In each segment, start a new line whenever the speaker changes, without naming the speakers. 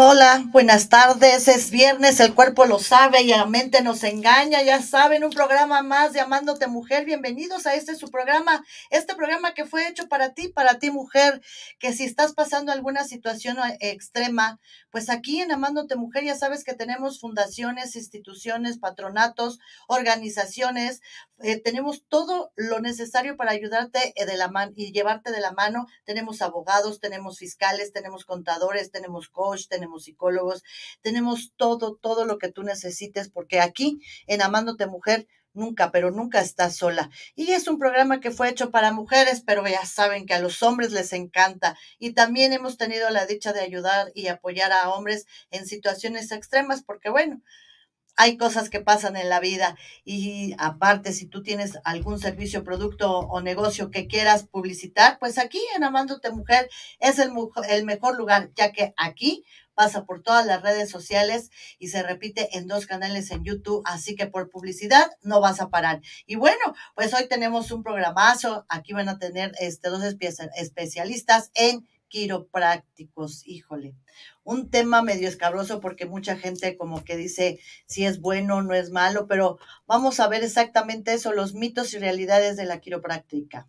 Hola, buenas tardes. Es viernes, el cuerpo lo sabe y la mente nos engaña. Ya saben, un programa más de Amándote Mujer. Bienvenidos a este su programa, este programa que fue hecho para ti, para ti mujer, que si estás pasando alguna situación eh, extrema, pues aquí en Amándote Mujer ya sabes que tenemos fundaciones, instituciones, patronatos, organizaciones, eh, tenemos todo lo necesario para ayudarte eh, de la mano y llevarte de la mano. Tenemos abogados, tenemos fiscales, tenemos contadores, tenemos coach, tenemos psicólogos, tenemos todo, todo lo que tú necesites, porque aquí en Amándote Mujer nunca, pero nunca estás sola. Y es un programa que fue hecho para mujeres, pero ya saben que a los hombres les encanta. Y también hemos tenido la dicha de ayudar y apoyar a hombres en situaciones extremas, porque bueno, hay cosas que pasan en la vida y aparte si tú tienes algún servicio, producto o negocio que quieras publicitar, pues aquí en Amándote Mujer es el, mejor lugar, ya que aquí pasa por todas las redes sociales y se repite en dos canales en YouTube, así que por publicidad no vas a parar. Y bueno, pues hoy tenemos un programazo, aquí van a tener este, dos especialistas en quiroprácticos, híjole, un tema medio escabroso porque mucha gente como que dice si es bueno, no es malo, pero vamos a ver exactamente eso, los mitos y realidades de la quiropráctica.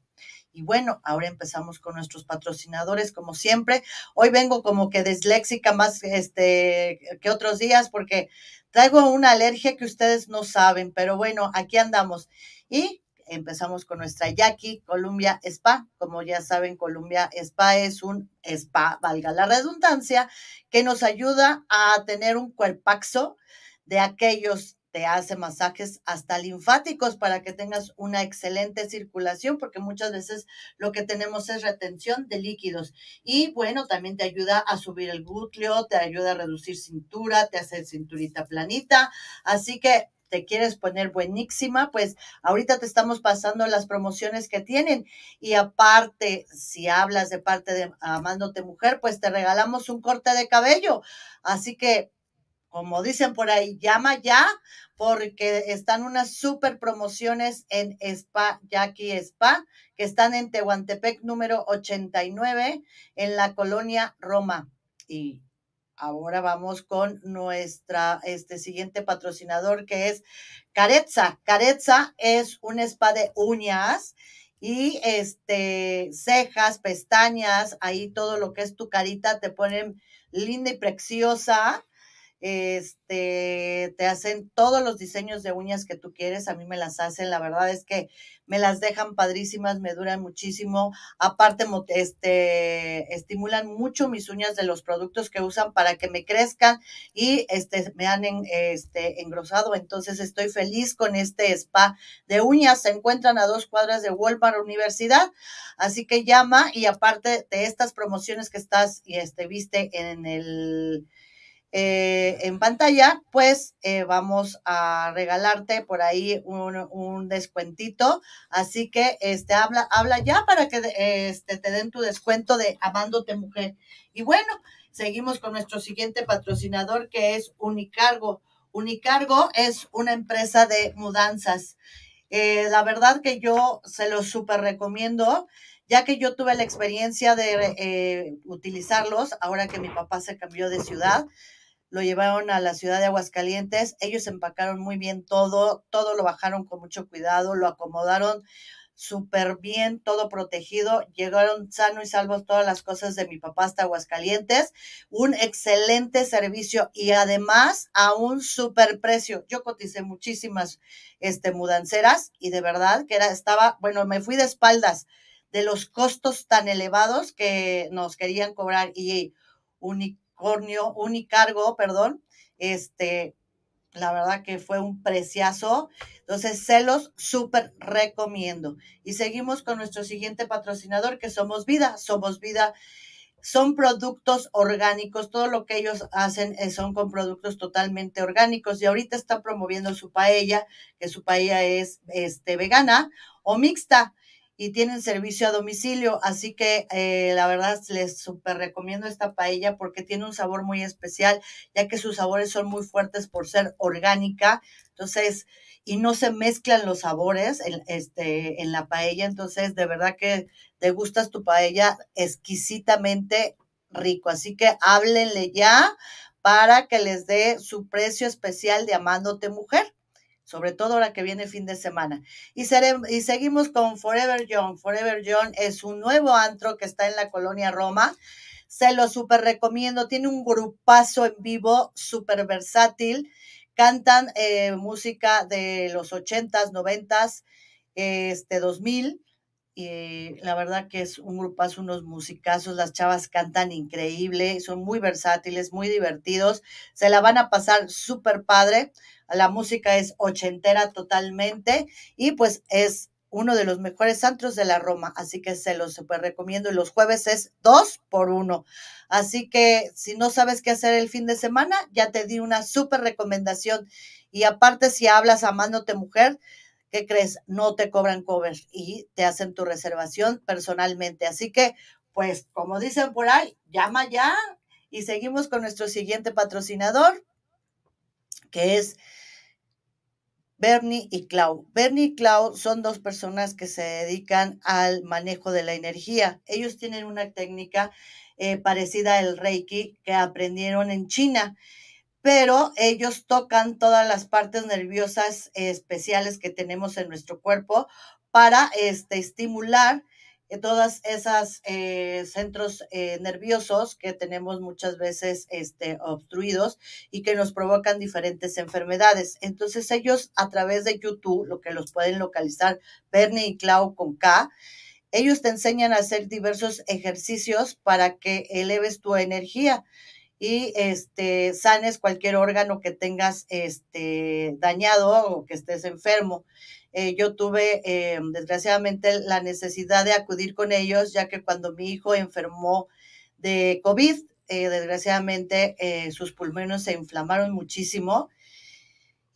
Y bueno, ahora empezamos con nuestros patrocinadores, como siempre. Hoy vengo como que disléxica más este, que otros días porque traigo una alergia que ustedes no saben, pero bueno, aquí andamos. Y empezamos con nuestra Jackie Columbia Spa. Como ya saben, Columbia Spa es un spa, valga la redundancia, que nos ayuda a tener un cuerpaxo de aquellos te hace masajes hasta linfáticos para que tengas una excelente circulación, porque muchas veces lo que tenemos es retención de líquidos. Y bueno, también te ayuda a subir el glúteo, te ayuda a reducir cintura, te hace cinturita planita. Así que te quieres poner buenísima, pues ahorita te estamos pasando las promociones que tienen. Y aparte, si hablas de parte de Amándote Mujer, pues te regalamos un corte de cabello. Así que, como dicen por ahí, llama ya porque están unas super promociones en Spa, Jackie Spa, que están en Tehuantepec número 89, en la colonia Roma. Y Ahora vamos con nuestra este siguiente patrocinador que es Carezza. Carezza es un spa de uñas y este cejas, pestañas, ahí todo lo que es tu carita te ponen linda y preciosa este, te hacen todos los diseños de uñas que tú quieres, a mí me las hacen, la verdad es que me las dejan padrísimas, me duran muchísimo, aparte este, estimulan mucho mis uñas de los productos que usan para que me crezcan y este, me han este, engrosado, entonces estoy feliz con este spa de uñas, se encuentran a dos cuadras de Walmart Universidad, así que llama y aparte de estas promociones que estás y este, viste en el eh, en pantalla, pues eh, vamos a regalarte por ahí un, descuentito. Así que este, habla, habla ya para que este, te den tu descuento de Amándote Mujer. Y bueno, seguimos con nuestro siguiente patrocinador que es Unicargo. Unicargo es una empresa de mudanzas. Eh, la verdad que yo se los súper recomiendo ya que yo tuve la experiencia de utilizarlos ahora que mi papá se cambió de ciudad lo llevaron a la ciudad de Aguascalientes, ellos empacaron muy bien todo, todo lo bajaron con mucho cuidado, lo acomodaron súper bien, todo protegido, llegaron sano y salvos todas las cosas de mi papá hasta Aguascalientes, un excelente servicio y además a un súper precio. Yo coticé muchísimas este, mudanceras y de verdad que era, estaba, bueno, me fui de espaldas de los costos tan elevados que nos querían cobrar y único unicornio, unicargo, perdón, este, la verdad que fue un preciazo. Entonces, se los súper recomiendo. Y seguimos con nuestro siguiente patrocinador, que Somos Vida. Somos Vida son productos orgánicos, todo lo que ellos hacen eh, son con productos totalmente orgánicos y ahorita están promoviendo su paella, que su paella es este, vegana o mixta y tienen servicio a domicilio, así que eh, la verdad les súper recomiendo esta paella porque tiene un sabor muy especial, ya que sus sabores son muy fuertes por ser orgánica, entonces, y no se mezclan los sabores en, este, en la paella, entonces de verdad que te gustas tu paella exquisitamente rico. Así que háblenle ya para que les dé su precio especial de Amándote Mujer, sobre todo ahora que viene fin de semana. Y, y seguimos con Forever Young. Forever Young es un nuevo antro que está en la colonia Roma. Se lo súper recomiendo. Tiene un grupazo en vivo súper versátil. Cantan eh, música de los ochentas, noventas, este 2000 y la verdad que es un grupazo, unos musicazos, las chavas cantan increíble, son muy versátiles, muy divertidos, se la van a pasar súper padre, la música es ochentera totalmente y pues es uno de los mejores antros de la Roma, así que se los super recomiendo y los jueves es dos por uno. Así que si no sabes qué hacer el fin de semana, ya te di una súper recomendación. Y aparte, si hablas amándote mujer, ¿qué crees? No te cobran cover y te hacen tu reservación personalmente. Así que, pues, como dicen por ahí, llama ya y seguimos con nuestro siguiente patrocinador, que es Bernie y Clau. Bernie y Clau son dos personas que se dedican al manejo de la energía. Ellos tienen una técnica eh, parecida al Reiki que aprendieron en China pero ellos tocan todas las partes nerviosas especiales que tenemos en nuestro cuerpo para este, estimular todas esas eh, centros eh, nerviosos que tenemos muchas veces este, obstruidos y que nos provocan diferentes enfermedades. Entonces ellos a través de YouTube, lo que los pueden localizar, Bernie y Clau con K, ellos te enseñan a hacer diversos ejercicios para que eleves tu energía y este, sanes cualquier órgano que tengas este, dañado o que estés enfermo. Eh, yo tuve, eh, desgraciadamente, la necesidad de acudir con ellos, ya que cuando mi hijo enfermó de COVID, eh, desgraciadamente sus pulmones se inflamaron muchísimo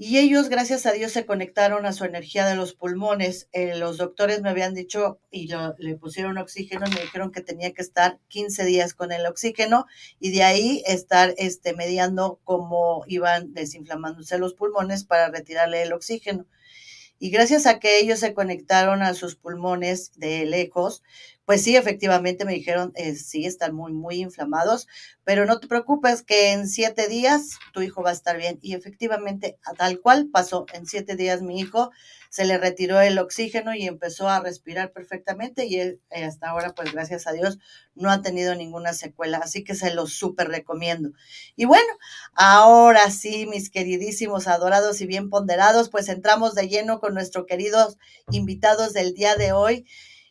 y ellos, gracias a Dios, se conectaron a su energía de los pulmones. Eh, los doctores me habían dicho y le pusieron oxígeno me dijeron que tenía que estar 15 días con el oxígeno y de ahí estar este, mediando cómo iban desinflamándose los pulmones para retirarle el oxígeno. Y gracias a que ellos se conectaron a sus pulmones de lejos, pues sí, efectivamente me dijeron, eh, sí, están muy, muy inflamados, pero no te preocupes que en siete días tu hijo va a estar bien. Y efectivamente, a tal cual pasó, en siete días mi hijo se le retiró el oxígeno y empezó a respirar perfectamente y él eh, hasta ahora, pues gracias a Dios, no ha tenido ninguna secuela. Así que se lo súper recomiendo. Y bueno, ahora sí, mis queridísimos, adorados y bien ponderados, pues entramos de lleno con nuestros queridos invitados del día de hoy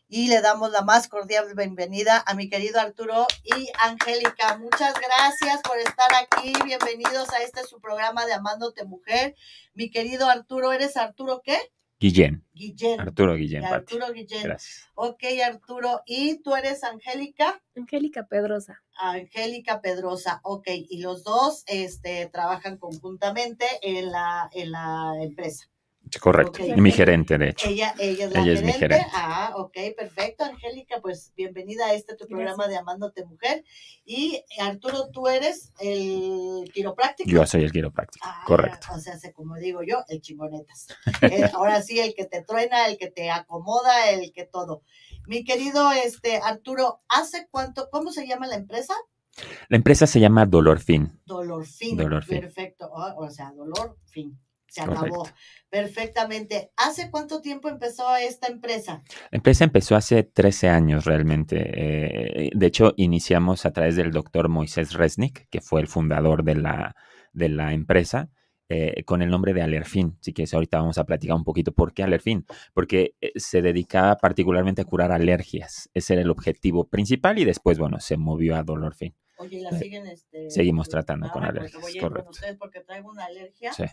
y le damos la más cordial bienvenida a mi querido Arturo y Angélica. Muchas gracias por estar aquí. Bienvenidos a este su programa de Amándote Mujer. Mi querido Arturo, ¿eres Arturo qué?
Guillén.
Guillén.
Arturo Guillén.
Arturo Guillén.
Gracias.
Ok, Arturo. ¿Y tú eres Angélica?
Angélica Pedrosa.
Angélica Pedrosa, ok. Y los dos este, trabajan conjuntamente en la, en la empresa.
Correcto. Y mi gerente, de hecho.
Ella, ella es la gerente. mi gerente. Ah, ok, perfecto, Angélica. Pues bienvenida a este tu programa de Amándote Mujer. Y Arturo, tú eres el quiropráctico.
Yo soy el quiropráctico, ah, correcto.
O sea, como digo yo, el chingonetas. Eh, ahora sí, el que te truena, el que te acomoda, el que todo. Mi querido este Arturo, ¿hace cuánto, cómo se llama la empresa?
La empresa se llama Dolor Fin.
Dolor Fin. Dolor Fin. Perfecto. o sea, Dolor Fin se acabó. Perfectamente. ¿Hace cuánto tiempo empezó esta empresa?
La empresa empezó hace 13 años realmente. Eh, de hecho, iniciamos a través del doctor Moisés Resnick, que fue el fundador de la, de la empresa. Eh, con el nombre de Alerfin. Así que ahorita vamos a platicar un poquito por qué Alerfin. Porque eh, se dedicaba particularmente a curar alergias. Ese era el objetivo principal y después, bueno, se movió a Dolor Fin.
Oye, ¿la siguen? Este,
Seguimos tratando con pues, alergias.
Voy a ir con ustedes porque traigo una alergia. Sí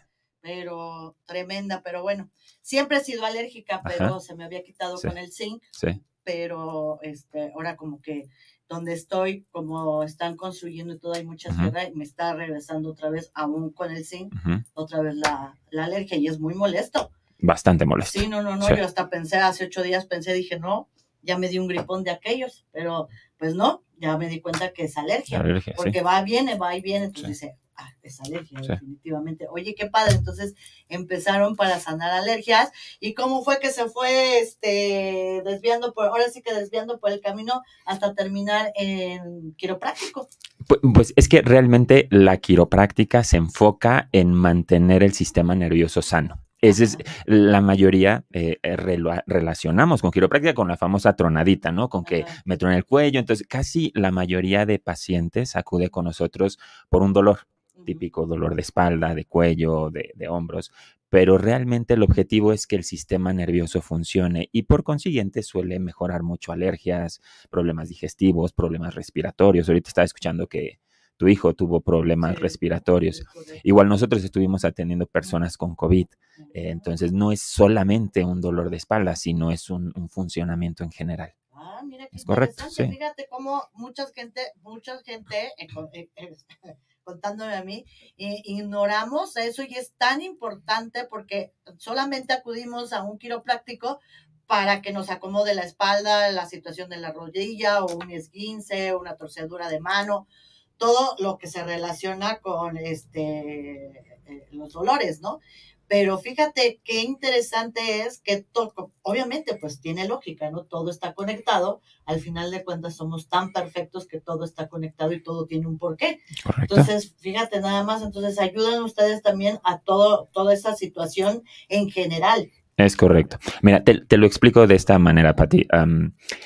pero tremenda, pero bueno, siempre he sido alérgica, pero se me había quitado con el zinc,
sí.
pero este, ahora como que donde estoy, como están construyendo y todo, hay mucha tierra y me está regresando otra vez, aún con el zinc, otra vez la, la, alergia y es muy molesto.
Bastante molesto.
Sí, no, no, no, yo hasta pensé, hace ocho días pensé, dije, no, ya me di un gripón de aquellos, pero pues no, ya me di cuenta que es alergia, porque va, viene, va y viene, entonces dice, Ah, es alergia, definitivamente. Oye, qué padre. Entonces empezaron para sanar alergias. ¿Y cómo fue que se fue este, desviando por, ahora sí que desviando por el camino hasta terminar en quiropráctico?
Pues, pues es que realmente la quiropráctica se enfoca en mantener el sistema nervioso sano. Esa es la mayoría eh, eh, relacionamos con quiropráctica con la famosa tronadita, ¿no? Con que me trona el cuello. Entonces, casi la mayoría de pacientes acude con nosotros por un dolor, típico dolor de espalda, de cuello, de, de hombros. Pero realmente el objetivo es que el sistema nervioso funcione y por consiguiente suele mejorar mucho alergias, problemas digestivos, problemas respiratorios. Ahorita estaba escuchando que, tu hijo tuvo problemas respiratorios. Igual nosotros estuvimos atendiendo personas con COVID. Eh, entonces no es solamente un dolor de espalda, sino es un, funcionamiento en general.
Ah, mira qué es correcto. Fíjate cómo mucha gente, mucha gente, eh, eh, contándome a mí, ignoramos eso y es tan importante porque solamente acudimos a un quiropráctico para que nos acomode la espalda, la situación de la rodilla o un esguince, una torcedura de mano todo lo que se relaciona con este, eh, los dolores, ¿no? Pero fíjate qué interesante es que todo, obviamente pues tiene lógica, ¿no? Todo está conectado. Al final de cuentas somos tan perfectos que todo está conectado y todo tiene un porqué. Correcto. Entonces, fíjate nada más, entonces ayudan ustedes también a todo, toda esa situación en general.
Es correcto. Mira, te, lo explico de esta manera, Pati.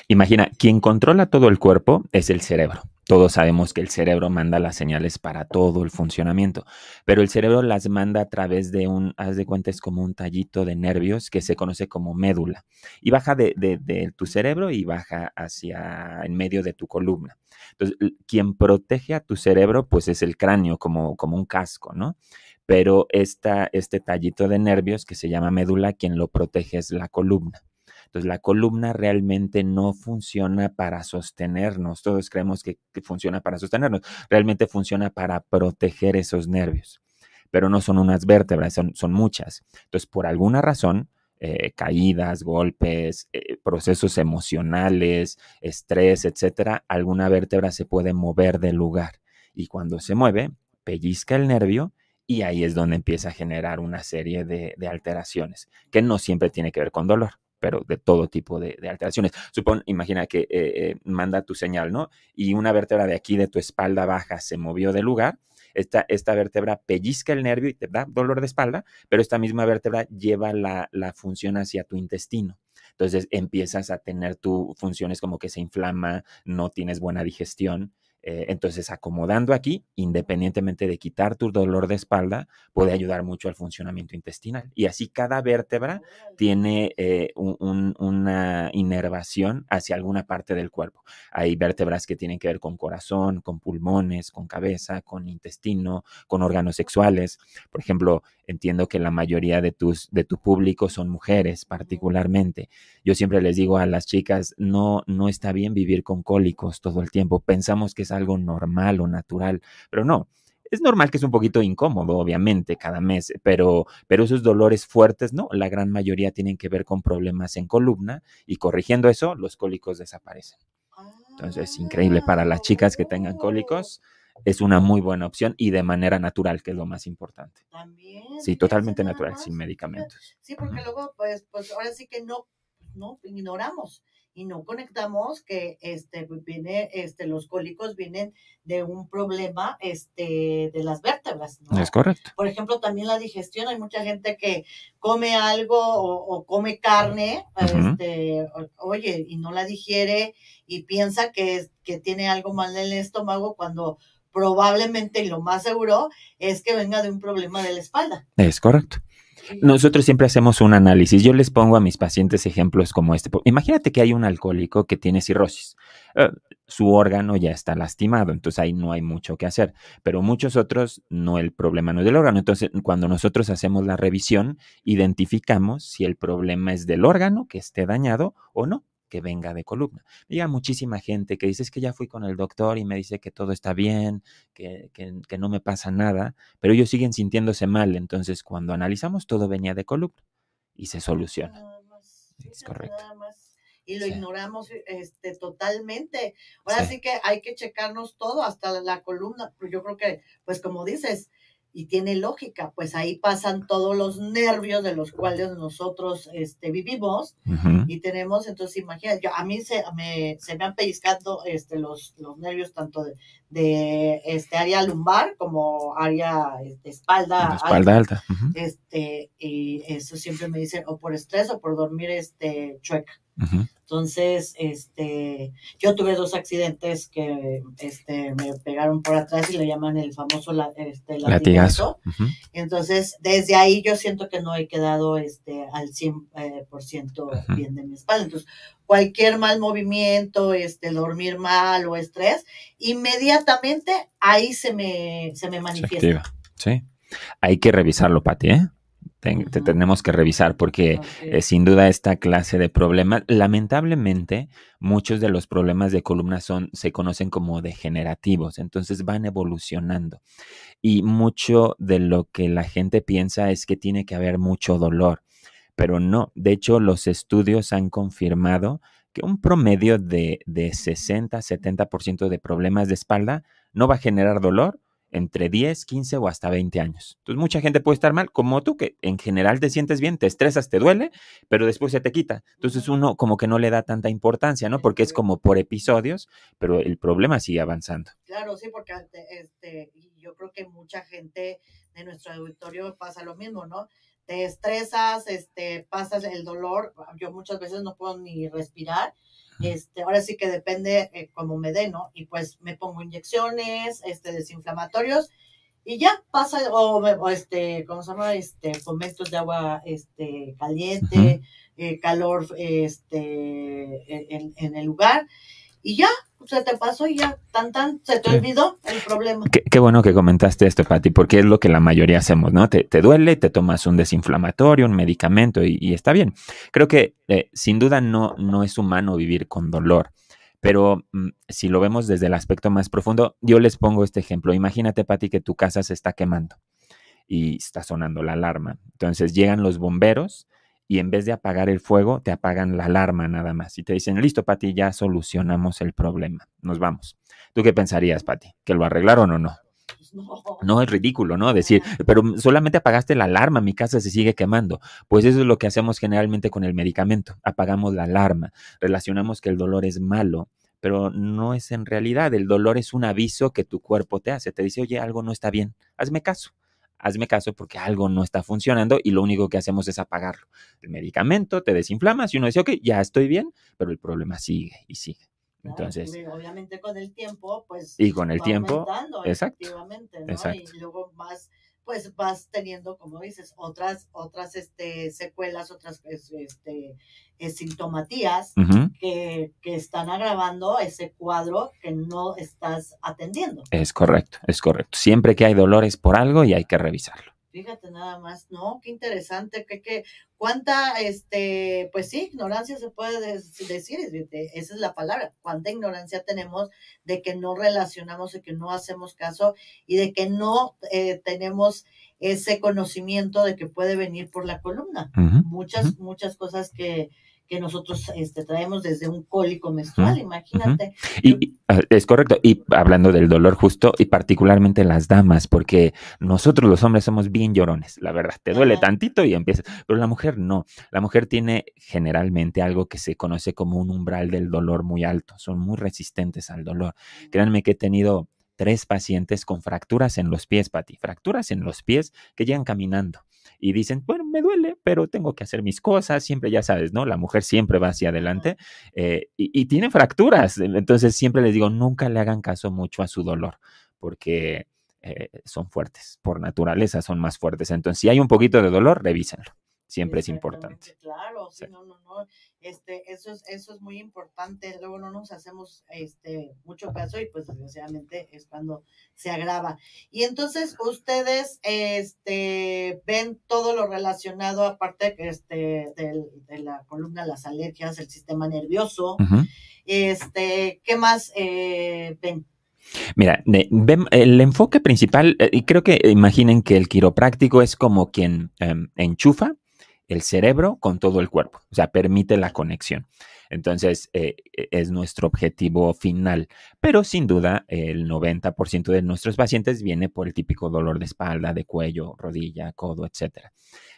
imagina, quien controla todo el cuerpo es el cerebro. Todos sabemos que el cerebro manda las señales para todo el funcionamiento, pero el cerebro las manda a través de un, haz de cuenta, es como un tallito de nervios que se conoce como médula y baja de, de tu cerebro y baja hacia en medio de tu columna. Entonces, quien protege a tu cerebro, pues es el cráneo, como, como un casco, ¿no? pero esta, este tallito de nervios que se llama médula, quien lo protege es la columna. Entonces, la columna realmente no funciona para sostenernos. Todos creemos que, funciona para sostenernos. Realmente funciona para proteger esos nervios. Pero no son unas vértebras, son, son muchas. Entonces, por alguna razón, eh, caídas, golpes, eh, procesos emocionales, estrés, etcétera, alguna vértebra se puede mover del lugar. Y cuando se mueve, pellizca el nervio y ahí es donde empieza a generar una serie de, alteraciones, que no siempre tiene que ver con dolor, pero de todo tipo de, alteraciones. Supón, imagina que eh, eh, manda tu señal, ¿no? Y una vértebra de aquí de tu espalda baja se movió de lugar. Esta, esta vértebra pellizca el nervio y te da dolor de espalda, pero esta misma vértebra lleva la, la función hacia tu intestino. Entonces empiezas a tener tus funciones como que se inflama, no tienes buena digestión eh, entonces, acomodando aquí, independientemente de quitar tu dolor de espalda, puede ayudar mucho al funcionamiento intestinal. Y así cada vértebra tiene eh, una inervación hacia alguna parte del cuerpo. Hay vértebras que tienen que ver con corazón, con pulmones, con cabeza, con intestino, con órganos sexuales. Por ejemplo, entiendo que la mayoría de, tus, de tu público son mujeres particularmente. Yo siempre les digo a las chicas, no, no está bien vivir con cólicos todo el tiempo. Pensamos que es algo normal o natural, pero no. Es normal que es un poquito incómodo, obviamente, cada mes, pero, pero esos dolores fuertes, no, la gran mayoría tienen que ver con problemas en columna y corrigiendo eso, los cólicos desaparecen. Entonces es increíble para las chicas que tengan cólicos es una muy buena opción y de manera natural, que es lo más importante. También. Sí, totalmente natural, sin medicamentos.
Sí, porque luego, pues, pues ahora sí que no, no ignoramos y no conectamos que este pues, viene este los cólicos vienen de un problema este de las vértebras
¿no? es correcto
por ejemplo también la digestión hay mucha gente que come algo o, come carne este oye y no la digiere y piensa que que tiene algo mal en el estómago cuando probablemente y lo más seguro es que venga de un problema de la espalda.
Es correcto. Nosotros siempre hacemos un análisis. Yo les pongo a mis pacientes ejemplos como este. Imagínate que hay un alcohólico que tiene cirrosis. Eh, su órgano ya está lastimado, entonces ahí no hay mucho que hacer. Pero muchos otros, no el problema no es del órgano. Entonces, cuando nosotros hacemos la revisión, identificamos si el problema es del órgano que esté dañado o no que venga de columna. Diga muchísima gente que dice es que ya fui con el doctor y me dice que todo está bien, que, que, no me pasa nada, pero ellos siguen sintiéndose mal. Entonces, cuando analizamos, todo venía de columna y se soluciona. es correcto.
y lo ignoramos este, totalmente. Ahora sí. que hay que checarnos todo, hasta la columna. Yo creo que, pues como dices, y tiene lógica, pues ahí pasan todos los nervios de los cuales nosotros este, vivimos y tenemos, entonces imagínate, yo, a mí se me, se me han pellizcado este, los, los nervios tanto de, de este área lumbar como área de este, espalda,
espalda alta,
este y eso siempre me dicen o por estrés o por dormir este chueca entonces, este, yo tuve dos accidentes que este, me pegaron por atrás y le llaman el famoso este, latigazo. Entonces, desde ahí yo siento que no he quedado este, al 100% eh, por ciento bien de mi espalda. Entonces, cualquier mal movimiento, este, dormir mal o estrés, inmediatamente ahí se me, se me manifiesta.
sí. Hay que revisarlo, Pati, ¿eh? Te tenemos que revisar porque eh, sin duda esta clase de problemas, lamentablemente muchos de los problemas de columna son, se conocen como degenerativos, entonces van evolucionando. Y mucho de lo que la gente piensa es que tiene que haber mucho dolor, pero no. De hecho, los estudios han confirmado que un promedio de, de 60-70% de problemas de espalda no va a generar dolor entre 10, 15 o hasta 20 años. Entonces mucha gente puede estar mal, como tú, que en general te sientes bien, te estresas, te duele, pero después se te quita. Entonces uno como que no le da tanta importancia, ¿no? Porque es como por episodios, pero el problema sigue avanzando.
Claro, sí, porque este, yo creo que mucha gente de nuestro auditorio pasa lo mismo, ¿no? Te estresas, este, pasas el dolor, yo muchas veces no puedo ni respirar este, ahora sí que depende eh, como me dé, ¿no? Y pues me pongo inyecciones, este, desinflamatorios y ya pasa, o, este, ¿cómo se llama? Este, fomentos de agua, este, caliente, eh, calor, este, en, en el lugar y ya, se te pasó y ya, tan tan, se te olvidó el problema.
Qué, bueno que comentaste esto, Pati, porque es lo que la mayoría hacemos, ¿no? Te, te duele, te tomas un desinflamatorio, un medicamento y, está bien. Creo que eh, sin duda no, no es humano vivir con dolor. Pero mm, si lo vemos desde el aspecto más profundo, yo les pongo este ejemplo. Imagínate, Pati, que tu casa se está quemando y está sonando la alarma. Entonces llegan los bomberos y en vez de apagar el fuego, te apagan la alarma nada más. Y te dicen, listo, Pati, ya solucionamos el problema. Nos vamos. ¿Tú qué pensarías, Pati? ¿Que lo arreglaron o no? No. no. es ridículo, ¿no? Decir, pero solamente apagaste la alarma, mi casa se sigue quemando. Pues eso es lo que hacemos generalmente con el medicamento. Apagamos la alarma, relacionamos que el dolor es malo, pero no es en realidad. El dolor es un aviso que tu cuerpo te hace. Te dice, oye, algo no está bien, hazme caso hazme caso porque algo no está funcionando y lo único que hacemos es apagarlo. El medicamento te desinflamas y uno dice, ok, ya estoy bien, pero el problema sigue y sigue. Entonces,
obviamente con el tiempo, pues.
Y con el tiempo. Exacto.
¿no? Y luego más pues vas teniendo, como dices, otras, otras este, secuelas, otras este, eh, sintomatías que, que, están agravando ese cuadro que no estás atendiendo.
Es correcto, es correcto. Siempre que hay dolores por algo y hay que revisarlo.
Fíjate nada más, ¿no? Qué interesante, que, que cuánta, este, pues sí, ignorancia se puede decir, esa es la palabra, cuánta ignorancia tenemos de que no relacionamos, de que no hacemos caso y de que no eh, tenemos ese conocimiento de que puede venir por la columna. Muchas, muchas cosas que, que nosotros este, traemos desde un cólico menstrual, imagínate.
Y, ah, es correcto, y hablando del dolor justo, y particularmente las damas, porque nosotros los hombres somos bien llorones, la verdad, te duele tantito y empiezas, pero la mujer no, la mujer tiene generalmente algo que se conoce como un umbral del dolor muy alto, son muy resistentes al dolor. Créanme que he tenido tres pacientes con fracturas en los pies, Pati, fracturas en los pies que llegan caminando y dicen, bueno, me duele, pero tengo que hacer mis cosas, siempre ya sabes, ¿no? La mujer siempre va hacia adelante eh, y, y tiene fracturas, entonces siempre les digo, nunca le hagan caso mucho a su dolor, porque eh, son fuertes, por naturaleza son más fuertes, entonces si hay un poquito de dolor, revísenlo siempre es importante.
Claro, sí, no, no, no, este, eso es, eso es muy importante, luego no nos hacemos este mucho caso y pues desgraciadamente es cuando se agrava. Y entonces ustedes este ven todo lo relacionado, aparte este, de, la columna, las alergias, el sistema nervioso, este, ¿qué más eh, ven?
Mira, el enfoque principal, eh, y creo que imaginen que el quiropráctico es como quien em, enchufa el cerebro con todo el cuerpo, o sea, permite la conexión. Entonces, eh, e, es nuestro objetivo final. Pero sin duda, el 90% de nuestros pacientes viene por el típico dolor de espalda, de cuello, rodilla, codo, etc.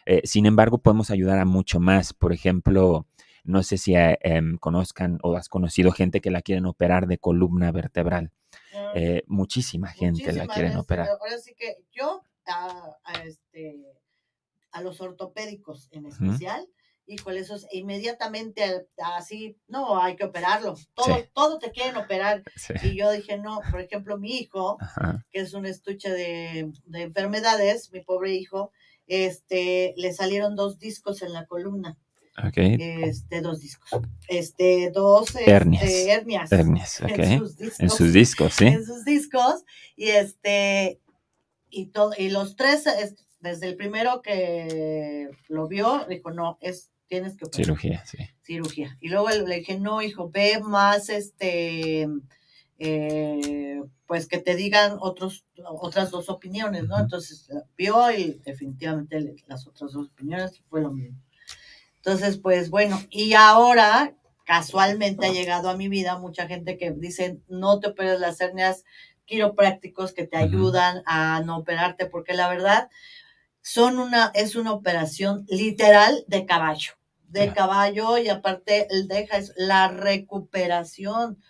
Eh, sin embargo, podemos ayudar a mucho más. Por ejemplo, no sé si eh, em, conozcan o has conocido gente que la quieren operar de columna vertebral. Ah, muchísima gente la quieren operar.
Ahora sí que yo a, este, a los ortopédicos en especial, híjole, eso es inmediatamente así, no, hay que operarlo, todo, todo te quieren operar. Y yo dije, no, por ejemplo, mi hijo, que es un estuche de, enfermedades, mi pobre hijo, este, le salieron dos discos en la columna.
Okay.
Este, dos discos. Este, dos
este, hernias. hernias. En, sus discos, en sus discos, sí.
En sus discos. Y este, y todo, y los tres, desde el primero que lo vio, dijo, no, es tienes que
operar. Cirugía, sí.
Cirugía. Y luego le dije, no, hijo, ve más, este, eh, pues que te digan otros, otras dos opiniones, ¿no? Entonces vio y definitivamente las otras dos opiniones fue lo mismo. Entonces, pues bueno, y ahora casualmente ha llegado a mi vida mucha gente que dice, no te operes las hernias quiroprácticos que te ayudan a no operarte, porque la verdad, son una, es una operación literal de caballo, de caballo y aparte deja es la recuperación.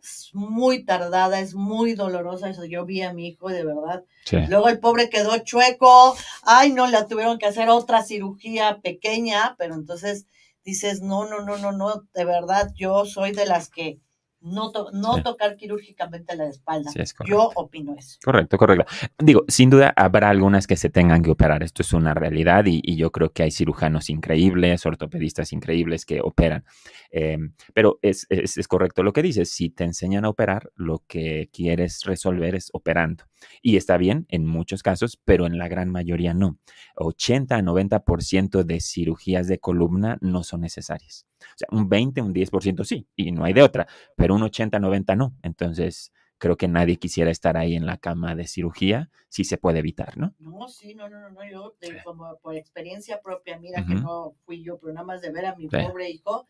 Es muy tardada, es muy dolorosa. Eso yo vi a mi hijo de verdad. Luego el pobre quedó chueco. Ay, no, le tuvieron que hacer otra cirugía pequeña, pero entonces dices, no, no, no, no, no, de verdad, yo soy de las que no, no tocar quirúrgicamente la espalda. Yo opino eso.
Correcto, correcto. Digo, sin duda habrá algunas que se tengan que operar. Esto es una realidad y, yo creo que hay cirujanos increíbles, ortopedistas increíbles que operan. Em, pero es, es, correcto lo que dices. Si te enseñan a operar, lo que quieres resolver es operando. Y está bien en muchos casos, pero en la gran mayoría no. 80 a 90% de cirugías de columna no son necesarias. O sea, un 20, un 10% sí, y no hay de otra, pero un 80, 90 no. Entonces, creo que nadie quisiera estar ahí en la cama de cirugía si se puede evitar, ¿no?
No, sí, no, no, no, yo como por experiencia propia, mira que no fui yo, pero nada más de ver a mi pobre hijo,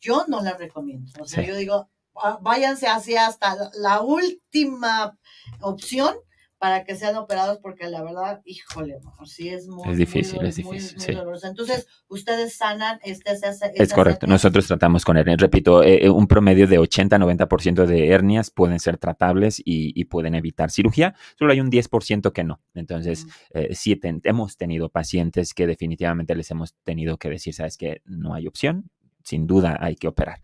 yo no la recomiendo. O sea, yo digo, ah, váyanse así hasta la última opción para que sean operados, porque la verdad, híjole, sí es muy
Es difícil, es difícil. sí.
Entonces, ustedes sanan este,
Es correcto, nosotros tratamos con hernias. Repito, eh, eh, un promedio de 80-90% de hernias pueden ser tratables y, pueden evitar cirugía, solo hay un 10% que no. Entonces, eh, sí hemos tenido pacientes que definitivamente les hemos tenido que decir, sabes que no hay opción, sin duda hay que operar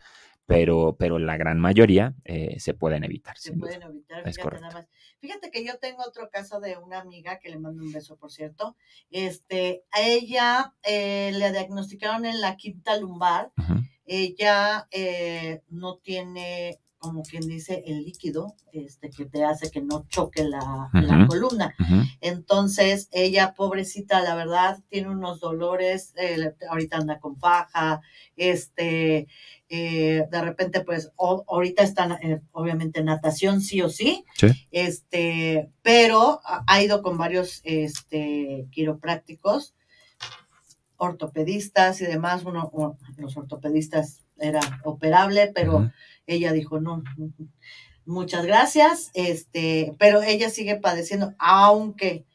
pero, pero la gran mayoría eh, se pueden evitar.
Se pueden evitar, fíjate nada más. Fíjate que yo tengo otro caso de una amiga que le mando un beso, por cierto. Este, a ella eh, le diagnosticaron en la quinta lumbar. Ella eh, no tiene como quien dice, el líquido este, que te hace que no choque la, columna. Entonces, ella, pobrecita, la verdad, tiene unos dolores, ahorita anda con faja, este, eh, de repente, pues, ahorita está, eh, obviamente, natación sí o sí, este, pero ha ido con varios este, quiroprácticos, ortopedistas y demás, uno, los ortopedistas era operable, pero ella dijo, no, muchas gracias, este, pero ella sigue padeciendo, aunque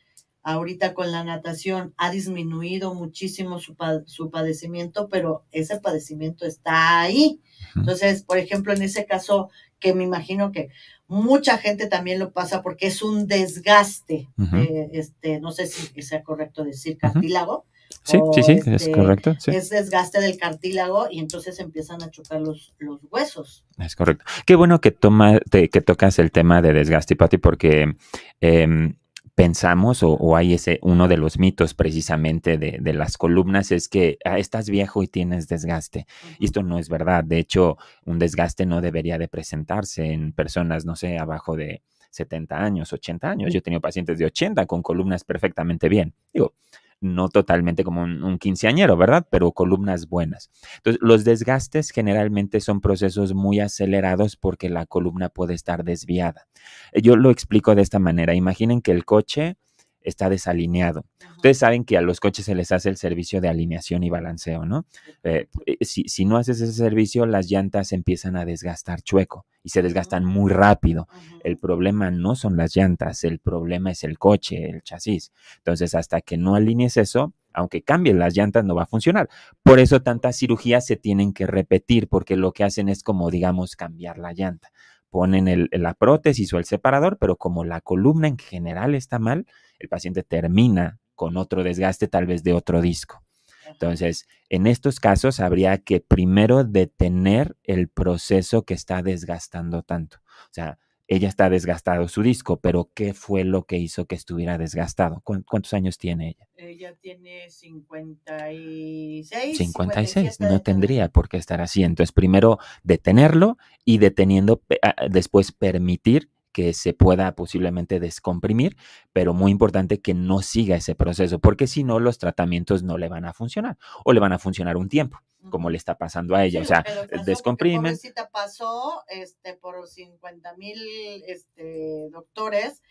ahorita con la natación ha disminuido muchísimo su, su padecimiento, pero ese padecimiento está ahí. Entonces, por ejemplo, en ese caso, que me imagino que mucha gente también lo pasa porque es un desgaste, este, no sé si sea correcto decir cartílago,
Sí, sí, sí, es este, correcto.
Es desgaste del cartílago y entonces empiezan a chocar los, los huesos.
Es correcto. Qué bueno que, toma, que tocas el tema de desgaste, Pati, porque em, pensamos, o, hay ese, uno de los mitos precisamente de, las columnas, es que ah, estás viejo y tienes desgaste. Y esto no es verdad. De hecho, un desgaste no debería de presentarse en personas, no sé, abajo de 70 años, 80 años. Yo he tenido pacientes de 80 con columnas perfectamente bien. Digo, no totalmente como un, quinceañero, ¿verdad? Pero columnas buenas. Entonces, los desgastes generalmente son procesos muy acelerados porque la columna puede estar desviada. Yo lo explico de esta manera. Imaginen que el coche está desalineado. Ustedes saben que a los coches se les hace el servicio de alineación y balanceo, ¿no? Eh, eh, si, si, no haces ese servicio, las llantas empiezan a desgastar chueco y se desgastan muy rápido. El problema no son las llantas, el problema es el coche, el chasis. Entonces, hasta que no alinees eso, aunque cambien las llantas, no va a funcionar. Por eso tantas cirugías se tienen que repetir, porque lo que hacen es como, digamos, cambiar la llanta. Ponen el, la prótesis o el separador, pero como la columna en general está mal, el paciente termina con otro desgaste tal vez de otro disco. Entonces, en estos casos habría que primero detener el proceso que está desgastando tanto. O sea, ella está desgastado su disco, pero ¿qué fue lo que hizo que estuviera desgastado? ¿Cuántos años tiene ella?
Ella tiene 56.
56, no tendría por qué estar así. Entonces, primero detenerlo y deteniendo, ah, después permitir que se pueda posiblemente descomprimir, pero muy importante que no siga ese proceso, porque si no, los tratamientos no le van a funcionar o le van a funcionar un tiempo, como le está pasando a ella. o sea, descomprimen.
pasó este, por 50 mil este, doctores.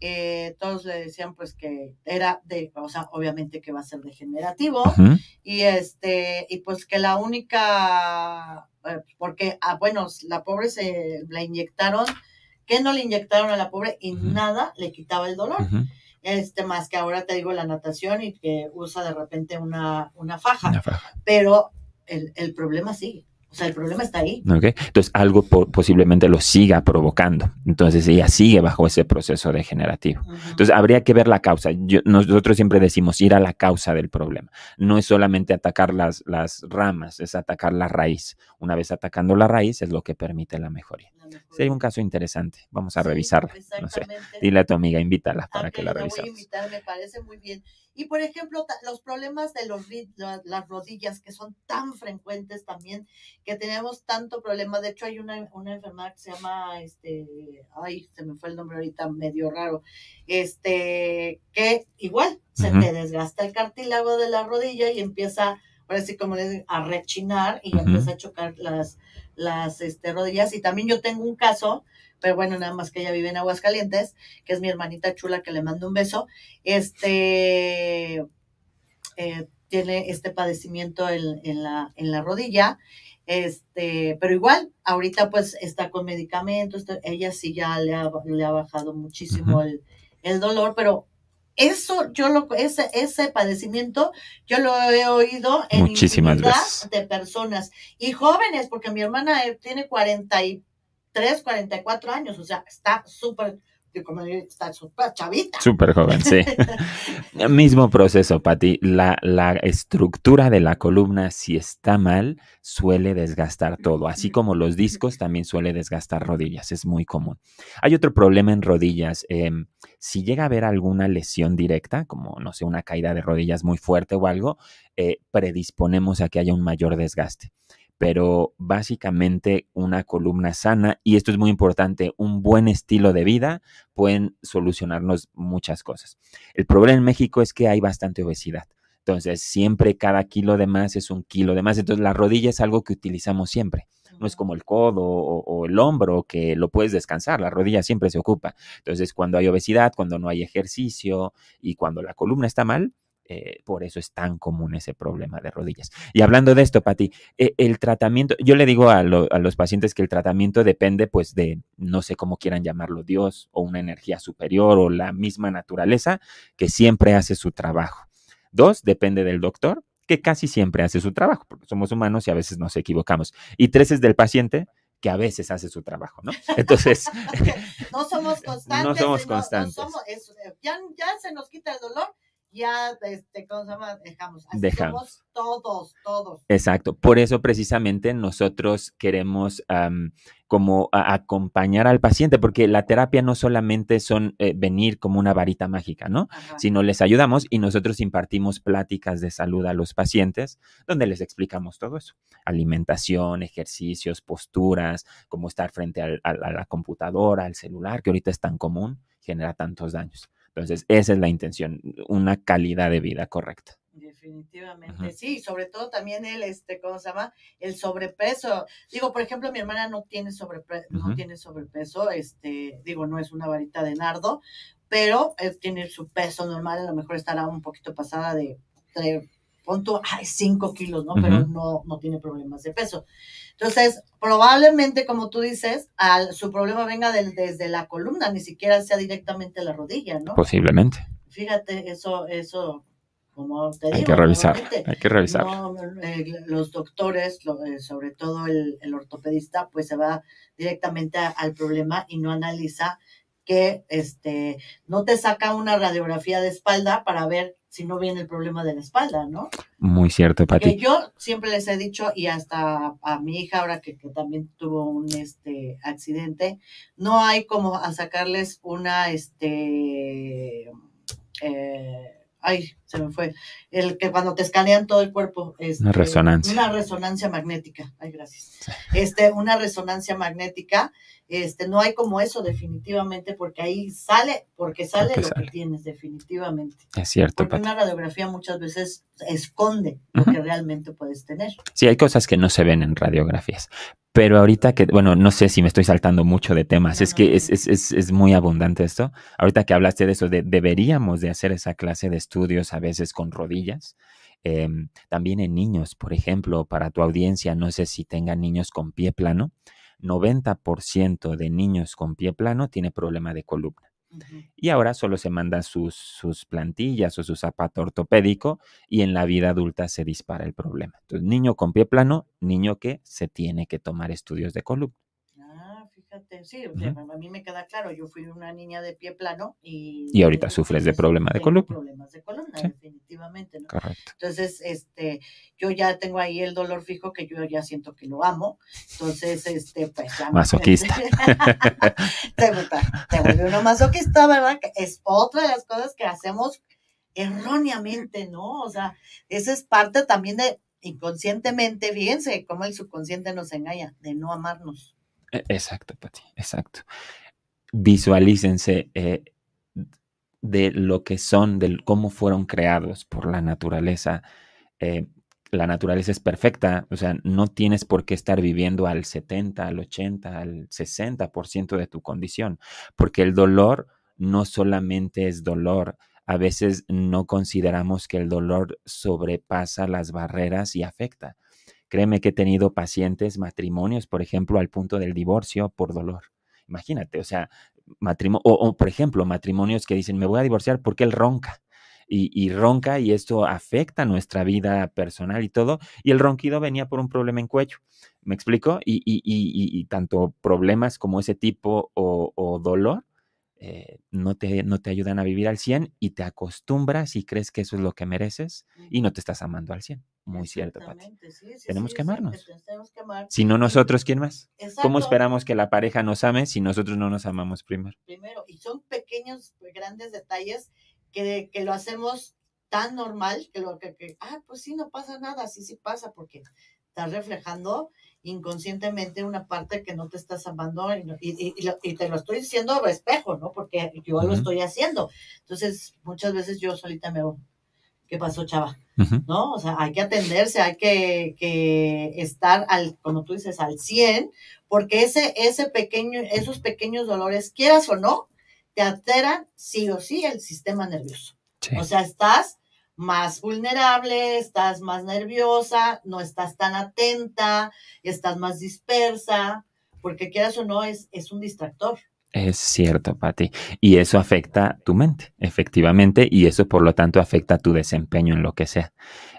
Eh, todos le decían pues que era de, o sea, obviamente que va a ser degenerativo y este, y pues que la única, eh, porque, ah, bueno, la pobre se la inyectaron que no le inyectaron a la pobre y nada le quitaba el dolor. Este, más que ahora te digo la natación y que usa de repente una, una faja. Pero el, el problema sigue. O sea, el problema está ahí.
Entonces, algo posiblemente lo siga provocando. Entonces, ella sigue bajo ese proceso degenerativo. Entonces, habría que ver la causa. nosotros siempre decimos ir a la causa del problema. No es solamente atacar las, las ramas, es atacar la raíz. Una vez atacando la raíz es lo que permite la mejoría. Si hay un caso interesante, vamos a revisarlo. No sé. Dile a tu amiga, invítala para que la revise.
me parece muy bien. Y por ejemplo, los problemas de los, las rodillas que son tan frecuentes también, que tenemos tanto problema. De hecho, hay una, una enfermedad que se llama, este, ay, se me fue el nombre ahorita, medio raro, este, que igual se te desgasta el cartílago de la rodilla y empieza, ahora sí como les a rechinar y empieza a chocar las, las este, rodillas. Y también yo tengo un caso pero bueno, nada más que ella vive en Aguascalientes, que es mi hermanita chula que le mando un beso, este, eh, tiene este padecimiento en, la, en la rodilla, este, pero igual, ahorita pues está con medicamentos, ella sí ya le ha, le ha bajado muchísimo el, el, dolor, pero eso yo lo, ese, ese padecimiento, yo lo he oído en
Muchísimas veces.
de personas y jóvenes, porque mi hermana eh, tiene 40 y 3, 44 años, o sea, está súper, como está súper chavita.
Súper joven, sí. Mismo proceso, Pati. La, la estructura de la columna, si está mal, suele desgastar todo. Así como los discos, también suele desgastar rodillas. Es muy común. Hay otro problema en rodillas. Em, si llega a haber alguna lesión directa, como, no sé, una caída de rodillas muy fuerte o algo, eh, predisponemos a que haya un mayor desgaste pero básicamente una columna sana, y esto es muy importante, un buen estilo de vida pueden solucionarnos muchas cosas. El problema en México es que hay bastante obesidad. Entonces, siempre cada kilo de más es un kilo de más. Entonces, la rodilla es algo que utilizamos siempre. No es como el codo o, o, el hombro que lo puedes descansar. La rodilla siempre se ocupa. Entonces, cuando hay obesidad, cuando no hay ejercicio y cuando la columna está mal, eh, por eso es tan común ese problema de rodillas. Y hablando de esto, Pati, eh, el tratamiento, yo le digo a, los pacientes que el tratamiento depende pues de, no sé cómo quieran llamarlo, Dios o una energía superior o la misma naturaleza que siempre hace su trabajo. Dos, depende del doctor, que casi siempre hace su trabajo, porque somos humanos y a veces nos equivocamos. Y tres es del paciente, que a veces hace su trabajo, ¿no? Entonces...
no somos constantes.
No somos constantes.
ya, ya se nos quita el dolor ya, este, ¿cómo se llama? Dejamos. Así Dejamos. todos, todos.
Exacto. Por eso precisamente nosotros queremos como acompañar al paciente, porque la terapia no solamente son eh, venir como una varita mágica, ¿no? Sino les ayudamos y nosotros impartimos pláticas de salud a los pacientes, donde les explicamos todo eso. Alimentación, ejercicios, posturas, cómo estar frente a la computadora, al celular, que ahorita es tan común, genera tantos daños. Entonces, esa es la intención, una calidad de vida correcta.
Definitivamente, sí, sobre todo también el, este, ¿cómo se llama? El sobrepeso. Digo, por ejemplo, mi hermana no tiene sobrepeso, no tiene sobrepeso, este, digo, no es una varita de nardo, pero eh, tiene su peso normal, a lo mejor estará un poquito pasada de, de punto, ay, 5 kilos, ¿no? Pero no, no tiene problemas de peso. Entonces, probablemente, como tú dices, al, su problema venga desde la columna, ni siquiera sea directamente la rodilla, ¿no?
Posiblemente.
Fíjate, eso, eso, como te
hay
digo.
Que revisar, hay que revisar.
Eh, los doctores, eh, sobre todo el, el, ortopedista, pues se va directamente al problema y no analiza que este, no te saca una radiografía de espalda para ver si no viene el problema de la espalda, ¿no?
Muy cierto, Pati.
yo siempre les he dicho, y hasta a mi hija ahora que, que, también tuvo un este, accidente, no hay como a sacarles una, este, eh, ay, se me fue, el que cuando te escanean todo el cuerpo.
Este, una resonancia.
Una resonancia magnética, ay, gracias. Este, una resonancia magnética este, no hay como eso definitivamente, porque ahí sale, porque sale lo que tienes definitivamente.
Es cierto.
Porque una radiografía muchas veces esconde lo que realmente puedes tener.
Sí, hay cosas que no se ven en radiografías. Pero ahorita que, bueno, no sé si me estoy saltando mucho de temas, es que es, es, es, es, muy abundante esto. Ahorita que hablaste de eso, de, deberíamos de hacer esa clase de estudios a veces con rodillas. Em, también en niños, por ejemplo, para tu audiencia, no sé si tengan niños con pie plano. 90% de niños con pie plano tiene problema de columna. Y ahora solo se manda sus, sus, plantillas o su zapato ortopédico y en la vida adulta se dispara el problema. Entonces, niño con pie plano, niño que se tiene que tomar estudios de columna
sí, a mí me queda claro, yo fui una niña de pie plano y...
Y ahorita sufres de problema de columna.
Problemas de columna, definitivamente, ¿no? Correcto. Entonces, este, yo ya tengo ahí el dolor fijo que yo ya siento que lo amo, entonces, este, pues ya...
Masoquista.
te, te vuelve uno masoquista, ¿verdad? Que es otra de las cosas que hacemos erróneamente, ¿no? O sea, esa es parte también de inconscientemente, fíjense cómo el subconsciente nos engaña, de no amarnos.
E, exacto, Pati, exacto. Visualícense eh, de lo que son, de cómo fueron creados por la naturaleza. Eh, la naturaleza es perfecta, o sea, no tienes por qué estar viviendo al 70, al 80, al 60% de tu condición, porque el dolor no solamente es dolor, a veces no consideramos que el dolor sobrepasa las barreras y afecta. Créeme que he tenido pacientes, matrimonios, por ejemplo, al punto del divorcio por dolor. Imagínate, o sea, matrimonio, o, por ejemplo, matrimonios que dicen, me voy a divorciar porque él ronca. Y, ronca y esto afecta nuestra vida personal y todo. Y el ronquido venía por un problema en cuello. ¿Me explico? Y, y tanto problemas como ese tipo o, o dolor eh, no, te, no te ayudan a vivir al 100 y te acostumbras y crees que eso es lo que mereces y no te estás amando al 100. Muy cierto, Pati. tenemos que amarnos. Si no nosotros, ¿quién más? ¿Cómo esperamos que la pareja nos ame si nosotros no nos amamos primero?
Primero, y son pequeños, pues, grandes detalles que, que lo hacemos tan normal que lo que, que, ah, pues sí, no pasa nada, sí, sí pasa, porque estás reflejando inconscientemente una parte que no te estás amando y, y, te lo estoy diciendo a espejo, ¿no? Porque yo lo estoy haciendo. Entonces, muchas veces yo solita me hago, ¿qué pasó, chava? ¿No? O sea, hay que atenderse, hay que, que, estar al, como tú dices, al 100, porque ese, ese pequeño, esos pequeños dolores, quieras o no, te alteran sí o sí el sistema nervioso. O sea, estás más vulnerable, estás más nerviosa, no estás tan atenta, estás más dispersa, porque quieras o no, es, es un distractor.
Es cierto, Patti. Y eso afecta tu mente, efectivamente, y eso por lo tanto afecta tu desempeño en lo que sea.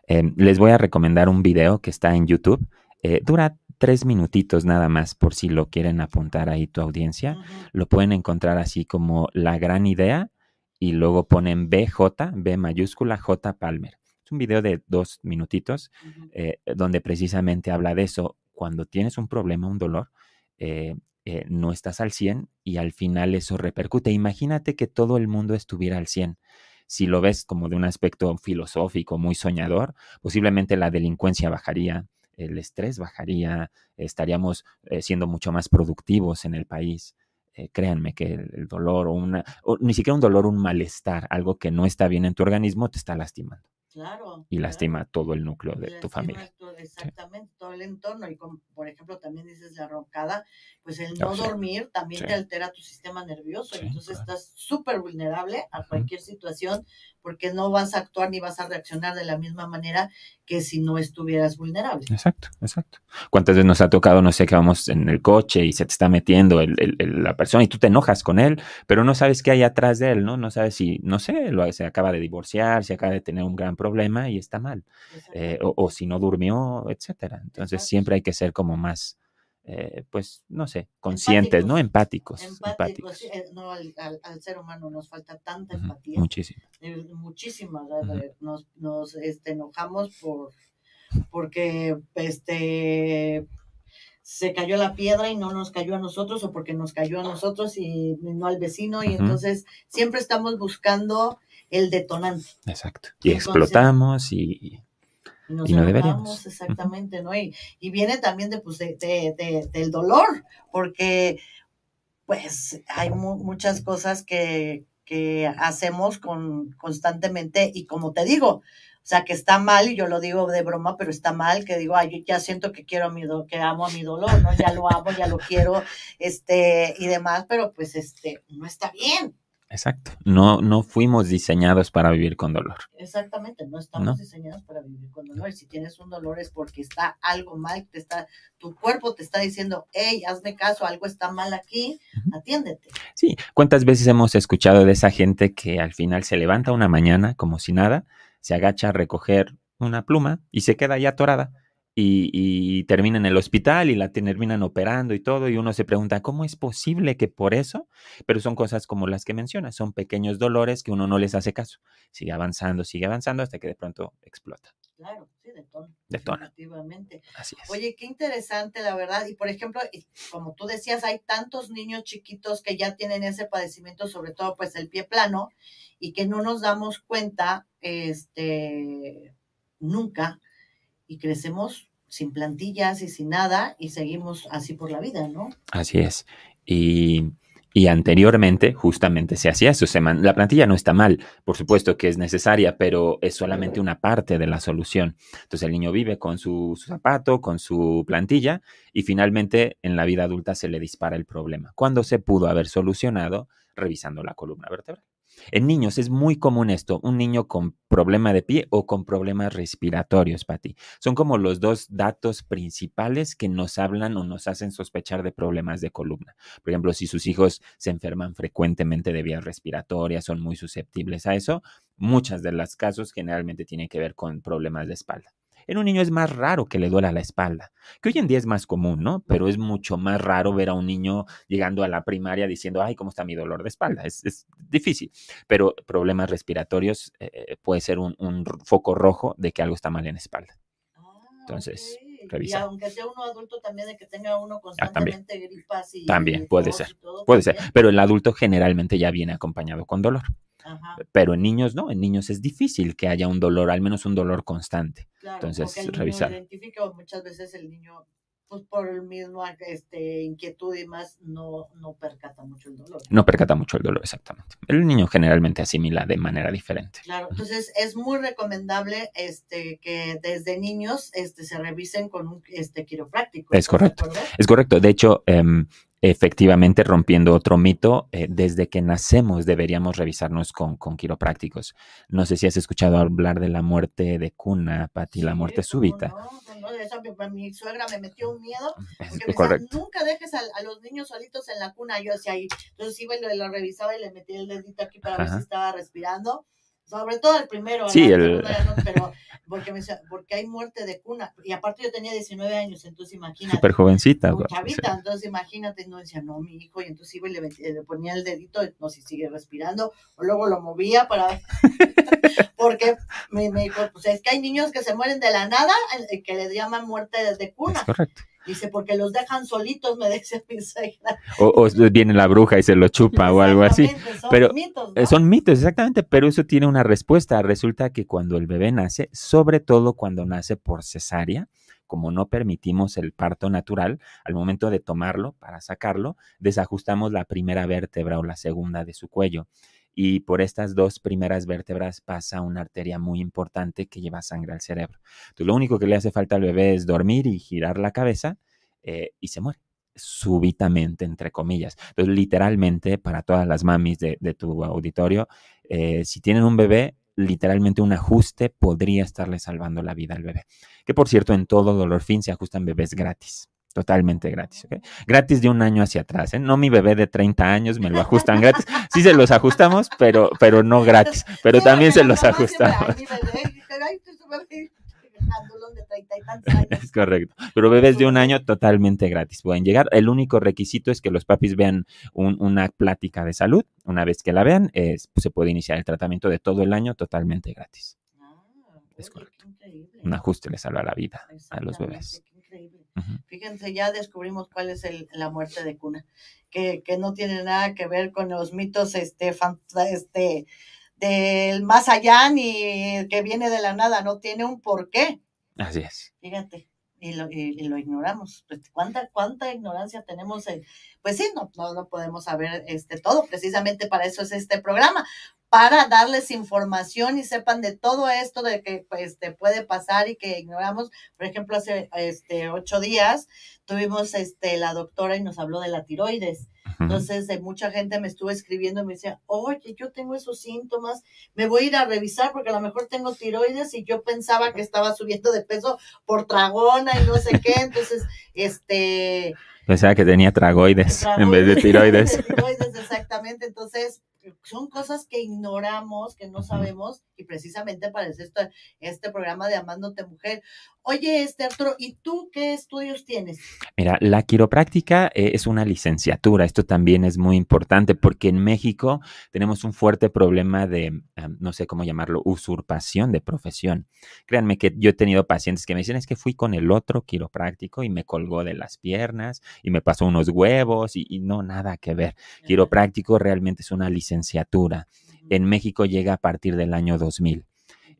Em, les voy a recomendar un video que está en YouTube. Eh, dura tres minutitos nada más por si lo quieren apuntar ahí tu audiencia. Lo pueden encontrar así como La Gran Idea y luego ponen BJ, B mayúscula, J Palmer. Es un video de dos minutitos eh, donde precisamente habla de eso. Cuando tienes un problema, un dolor, eh, eh, no estás al 100 y al final eso repercute. Imagínate que todo el mundo estuviera al 100. Si lo ves como de un aspecto filosófico, muy soñador, posiblemente la delincuencia bajaría, el estrés bajaría, estaríamos siendo mucho más productivos en el país. Eh, créanme que el, dolor o una, o ni siquiera un dolor, un malestar, algo que no está bien en tu organismo, te está lastimando.
Claro.
Y
claro.
lastima todo el núcleo de tu familia.
todo- exactamente, todo el entorno. Y como, por ejemplo, también dices la roncada, pues el no
sí.
dormir también
Sí.
te altera tu sistema nervioso. Entonces
claro.
estás súper vulnerable a cualquier situación porque no vas a actuar ni vas a reaccionar de la misma manera que si no estuvieras vulnerable.
Exacto, exacto. ¿Cuántas veces nos ha tocado, no sé, que vamos en el coche y se te está metiendo el- el- el- la persona y tú te enojas con él, pero no sabes qué hay atrás de él, ¿no? No sabes si, no sé, lo- se acaba de divorciar, si acaba de tener un gran problema y está mal, eh, o, o si no durmió, etcétera. Entonces
Exacto.
siempre hay que ser como más, eh, pues, no sé, conscientes, ¿no? Empáticos.
Empáticos,
Empáticos.
eh, no, al, al- al ser humano nos falta tanta empatía.
Muchísimo.
eh. Eh, nos, nos este, enojamos por porque este se cayó la piedra y no nos cayó a nosotros o porque nos cayó a nosotros y no al vecino y entonces siempre estamos buscando el detonante
Exacto. Y
Entonces-
explotamos y...
nos
Y no deberíamos.
exactamente no y, y viene también de, pues, de- de- de- del dolor porque pues hay mu- muchas cosas que, que hacemos con, constantemente y como te digo, o sea, que está mal, y yo lo digo de broma, pero está mal, que digo, ay, yo ya siento que quiero a mi do que amo a mi dolor, ¿no? Ya lo amo, ya lo quiero, este, y demás, pero pues, este, no está bien,
Exacto. No, no fuimos diseñados para vivir con dolor.
exactamente, no estamos
No.
diseñados para vivir con dolor, y si tienes un dolor es porque está algo mal, te está, tu cuerpo te está diciendo, hey, hazme caso, algo está mal aquí, atiéndete.
Sí, ¿cuántas veces hemos escuchado de esa gente que al final se levanta una mañana como si nada, se agacha a recoger una pluma y se queda ya atorada y, y termina en el hospital y la terminan operando y todo y uno se pregunta, ¿cómo es posible que por eso? Pero son cosas como las que mencionas, son pequeños dolores que uno no les hace caso. Sigue avanzando, sigue avanzando hasta que de pronto explota.
Claro, sí, detona.
Detona. Así es.
Oye, qué interesante, la verdad. Y por ejemplo, como tú decías, hay tantos niños chiquitos que ya tienen ese padecimiento, sobre todo pues el pie plano, y que no nos damos cuenta, este, nunca, y crecemos sin plantillas y sin nada, y seguimos así por la vida, ¿no?
Así es. Y, y anteriormente justamente se hacía eso. La plantilla no está mal, por supuesto que es necesaria, pero es solamente una parte de la solución. Entonces el niño vive con su, su zapato, con su plantilla y finalmente en la vida adulta se le dispara el problema. Cuando se pudo haber solucionado revisando la columna vertebral. En niños es muy común esto, un niño con problema de pie o con problemas respiratorios, Pati. Son como los dos datos principales que nos hablan o nos hacen sospechar de problemas de columna. Por ejemplo, si sus hijos se enferman frecuentemente de vías respiratorias, son muy susceptibles a eso, muchas de los casos generalmente tienen que ver con problemas de espalda. En un niño es más raro que le duela la espalda, que hoy en día es más común, ¿no? Pero es mucho más raro ver a un niño llegando a la primaria diciendo, ay, ¿cómo está mi dolor de espalda? Es, es difícil, pero problemas respiratorios eh, puede ser un, un foco rojo de que algo está mal en la espalda.
Ah,
Entonces,
ok.
revisa.
Y aunque sea uno adulto, también de que tenga uno
Ah, también.
constantemente gripas y
También, puede ser,
todo,
Puede ser,
también.
pero el adulto generalmente ya viene acompañado con dolor.
Ajá,
Pero en niños no, en niños es difícil que haya un dolor, al menos un dolor constante.
claro.
entonces, revisar.
muchas veces el niño, pues por el mismo este, inquietud y más, no, no percata mucho el dolor.
No percata mucho el dolor, exactamente. El niño generalmente asimila de manera diferente.
Claro, entonces es muy recomendable este, que desde niños este, se revisen con un este, quiropráctico.
Es
¿estás de
correcto. Es correcto. De hecho, em, efectivamente, rompiendo otro mito, eh, desde que nacemos deberíamos revisarnos con, con quiroprácticos. No sé si has escuchado hablar de la muerte de cuna, Pati, la muerte
¿cómo
súbita.
No, no, no, eso mi, mi suegra me metió un miedo porque me decía, nunca dejes a, a los niños solitos en la cuna. Yo decía, ahí, entonces iba y lo, lo revisaba y le metía el dedito aquí para ver si estaba respirando. Sobre todo el primero,
Sí, el-
no, pero porque, me porque hay muerte de cuna. Y aparte yo tenía 19 años, entonces imagínate.
Súper jovencita.
Chavita, entonces imagínate, no decía, no, mi hijo, y entonces iba y le, le ponía el dedito, no sé si sigue respirando, o luego lo movía para porque me, me dijo, pues es que hay niños que se mueren de la nada, eh, que le llaman muerte de,
Es
cuna,
correcto.
Dice, porque los dejan solitos, me decía mi suegra.
O, o viene la bruja y se lo chupa o algo así.
Son
Pero,
mitos,
Eh,
¿no?
Son mitos, exactamente, pero eso tiene una respuesta. Resulta que cuando el bebé nace, sobre todo cuando nace por cesárea, como no permitimos el parto natural, al momento de tomarlo para sacarlo, desajustamos la primera vértebra o la segunda de su cuello. Y por estas dos primeras vértebras pasa una arteria muy importante que lleva sangre al cerebro. Entonces, lo único que le hace falta al bebé es dormir y girar la cabeza eh, y se muere súbitamente, entre comillas. Entonces, literalmente, para todas las mamis de, tu auditorio, eh, si tienen un bebé, literalmente un ajuste podría estarle salvando la vida al bebé. Que por cierto, en todo dolor fin se ajustan bebés gratis. Totalmente gratis, ¿ok? Gratis de un año hacia atrás, ¿eh? No mi bebé de 30 años me lo ajustan gratis. Sí se los ajustamos, pero, pero no gratis. Pero también se los ajustamos. Es correcto. Pero bebés de un año totalmente gratis pueden llegar. El único requisito es que los papis vean una plática de salud. Una vez que la vean, se puede iniciar el tratamiento de todo el año totalmente gratis. Ah, es correcto. Un ajuste le salva la vida a los bebés.
Fíjense, ya descubrimos cuál es la muerte de cuna, que, no tiene nada que ver con los mitos este, este, del más allá ni que viene de la nada, no tiene un porqué.
Así es.
Fíjate, y lo, ignoramos. Pues, ¿cuánta, ¿Cuánta ignorancia tenemos? pues sí, no, no, no podemos saber este, todo. Precisamente para eso es este programa, para darles información y sepan de todo esto de que pues, te puede pasar y que ignoramos. Por ejemplo, hace este, ocho días tuvimos este, la doctora y nos habló de la tiroides. Entonces, de mucha gente me estuvo escribiendo y me decía, oye, yo tengo esos síntomas, me voy a ir a revisar porque a lo mejor tengo tiroides y yo pensaba que estaba subiendo de peso por tragona y no sé qué. Entonces, este...
Pensaba que tenía tragoides, en vez de tiroides.
tiroides, exactamente. Entonces, son cosas que ignoramos, que no sabemos, y precisamente para este, este programa de Amándote Mujer. Oye, este Arturo, ¿y tú qué estudios tienes?
Mira, la quiropráctica eh, es una licenciatura. Esto también es muy importante porque en México tenemos un fuerte problema de, no sé cómo llamarlo, usurpación de profesión. Créanme que yo he tenido pacientes que me dicen es que fui con el otro quiropráctico y me colgó de las piernas y me pasó unos huevos y, y no, nada que ver. Quiropráctico realmente es una licenciatura. En México llega a partir del año 2000.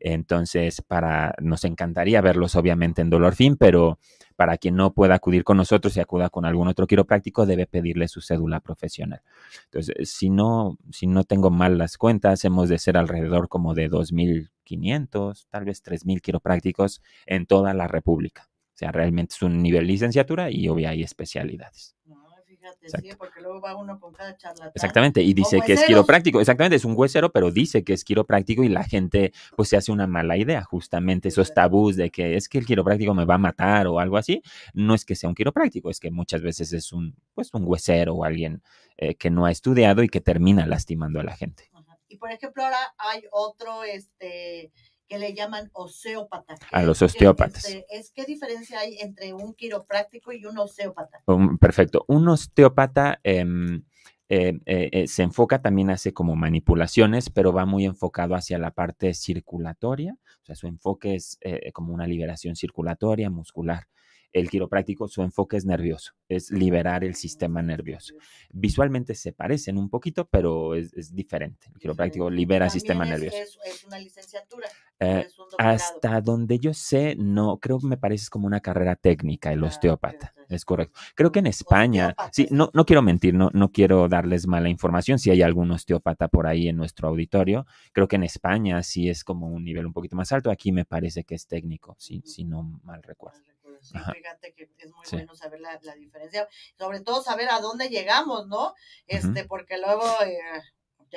Entonces, para, nos encantaría verlos obviamente en Dolor Fin, pero para quien no pueda acudir con nosotros y acuda con algún otro quiropráctico, debe pedirle su cédula profesional. Entonces, si no, si no tengo mal las cuentas, hemos de ser alrededor como de 2.500, tal vez 3.000 quiroprácticos en toda la República. O sea, realmente es un nivel licenciatura y obviamente hay especialidades
porque luego va uno con cada
Exactamente, y dice que es quiropráctico, exactamente, es un huesero, pero dice que es quiropráctico y la gente pues se hace una mala idea, justamente esos tabús de que es que el quiropráctico me va a matar o algo así, no es que sea un quiropráctico, es que muchas veces es un, pues un huesero o alguien eh, que no ha estudiado y que termina lastimando a la gente.
Y por ejemplo, ahora hay otro, este, que le llaman osteópata.
A los osteópatas.
Es, ¿Qué diferencia hay entre un quiropráctico y un osteópata?
perfecto. Un osteópata em, eh, eh, eh, se enfoca también, hace como manipulaciones, pero va muy enfocado hacia la parte circulatoria. O sea, su enfoque es como una liberación circulatoria, muscular el quiropráctico, su enfoque es nervioso, es liberar el sistema nervioso. Visualmente se parecen un poquito, pero es, diferente. El quiropráctico libera el sistema nervioso.
Es, una licenciatura.
Eh, hasta donde yo sé, no, creo que me parece como una carrera técnica el ah, osteópata. Es correcto. Creo que en España, sí, no, no quiero mentir, no, no quiero darles mala información. Si hay algún osteópata por ahí en nuestro auditorio, creo que en España sí es como un nivel un poquito más alto. Aquí me parece que es técnico, si, si no mal recuerdo
sí, fíjate que es muy bueno saber la, diferencia, sobre todo saber a dónde llegamos, ¿no? Este, porque luego eh,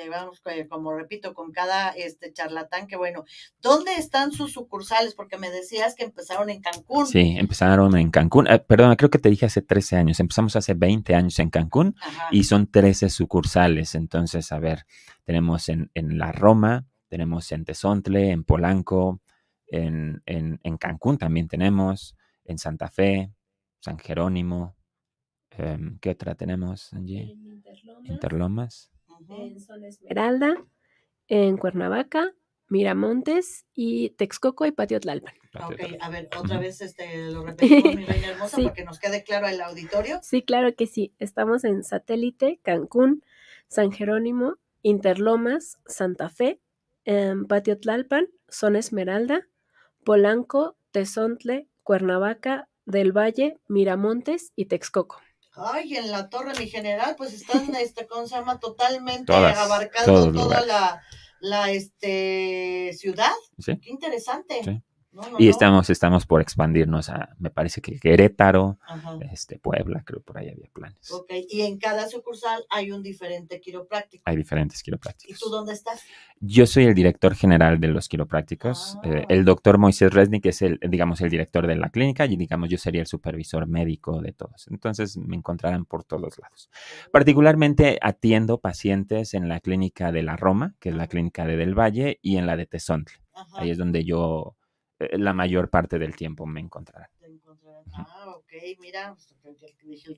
llevamos, eh, como repito, con cada este charlatán, que bueno, ¿dónde están sus sucursales? Porque me decías que empezaron en Cancún.
Sí, empezaron en Cancún. Eh, perdón, creo que te dije hace 13 años. Empezamos hace 20 años en Cancún y son 13 sucursales. Entonces, a ver, tenemos en, en La Roma, tenemos en Tezontle, en Polanco, en, en, en Cancún también tenemos en Santa Fe, San Jerónimo. Em, ¿Qué otra tenemos, Angie? En Interlomas.
En Sol Esmeralda, en Cuernavaca, Miramontes y Texcoco y Patio Tlalpan.
Ok, a ver, otra vez este, lo repetimos, mi reina hermosa, para que nos quede claro el auditorio.
Sí, claro que sí. Estamos en Satélite, Cancún, San Jerónimo, Interlomas, Santa Fe, en Patio Tlalpan, Son Esmeralda, Polanco, Tezontle, Cuernavaca, Del Valle, Miramontes y Texcoco.
Ay, en la torre, mi general, pues están, este, ¿cómo se llama? Totalmente
Todas,
abarcando toda
lugares.
la, la, este, ciudad.
¿sí?
Qué interesante.
Sí.
No, no,
Y estamos, estamos por expandirnos a, me parece que Querétaro,
Ajá.
este, Puebla, creo por ahí había planes.
Ok, y en cada sucursal hay un diferente quiropráctico.
Hay diferentes
¿Y
quiroprácticos.
tú dónde estás?
Yo soy el director general de los quiroprácticos.
Ah.
Eh, el doctor Moisés Resnick es el, digamos, el director de la clínica y, digamos, yo sería el supervisor médico de todos. Entonces, me encontrarán por todos lados. Particularmente atiendo pacientes en la clínica de la Roma, que es la clínica de Del Valle, y en la de Tezontle.
Ajá.
Ahí es donde yo la mayor parte del tiempo me encontrarán.
Te encontrarán. Ah, ok, mira, pues,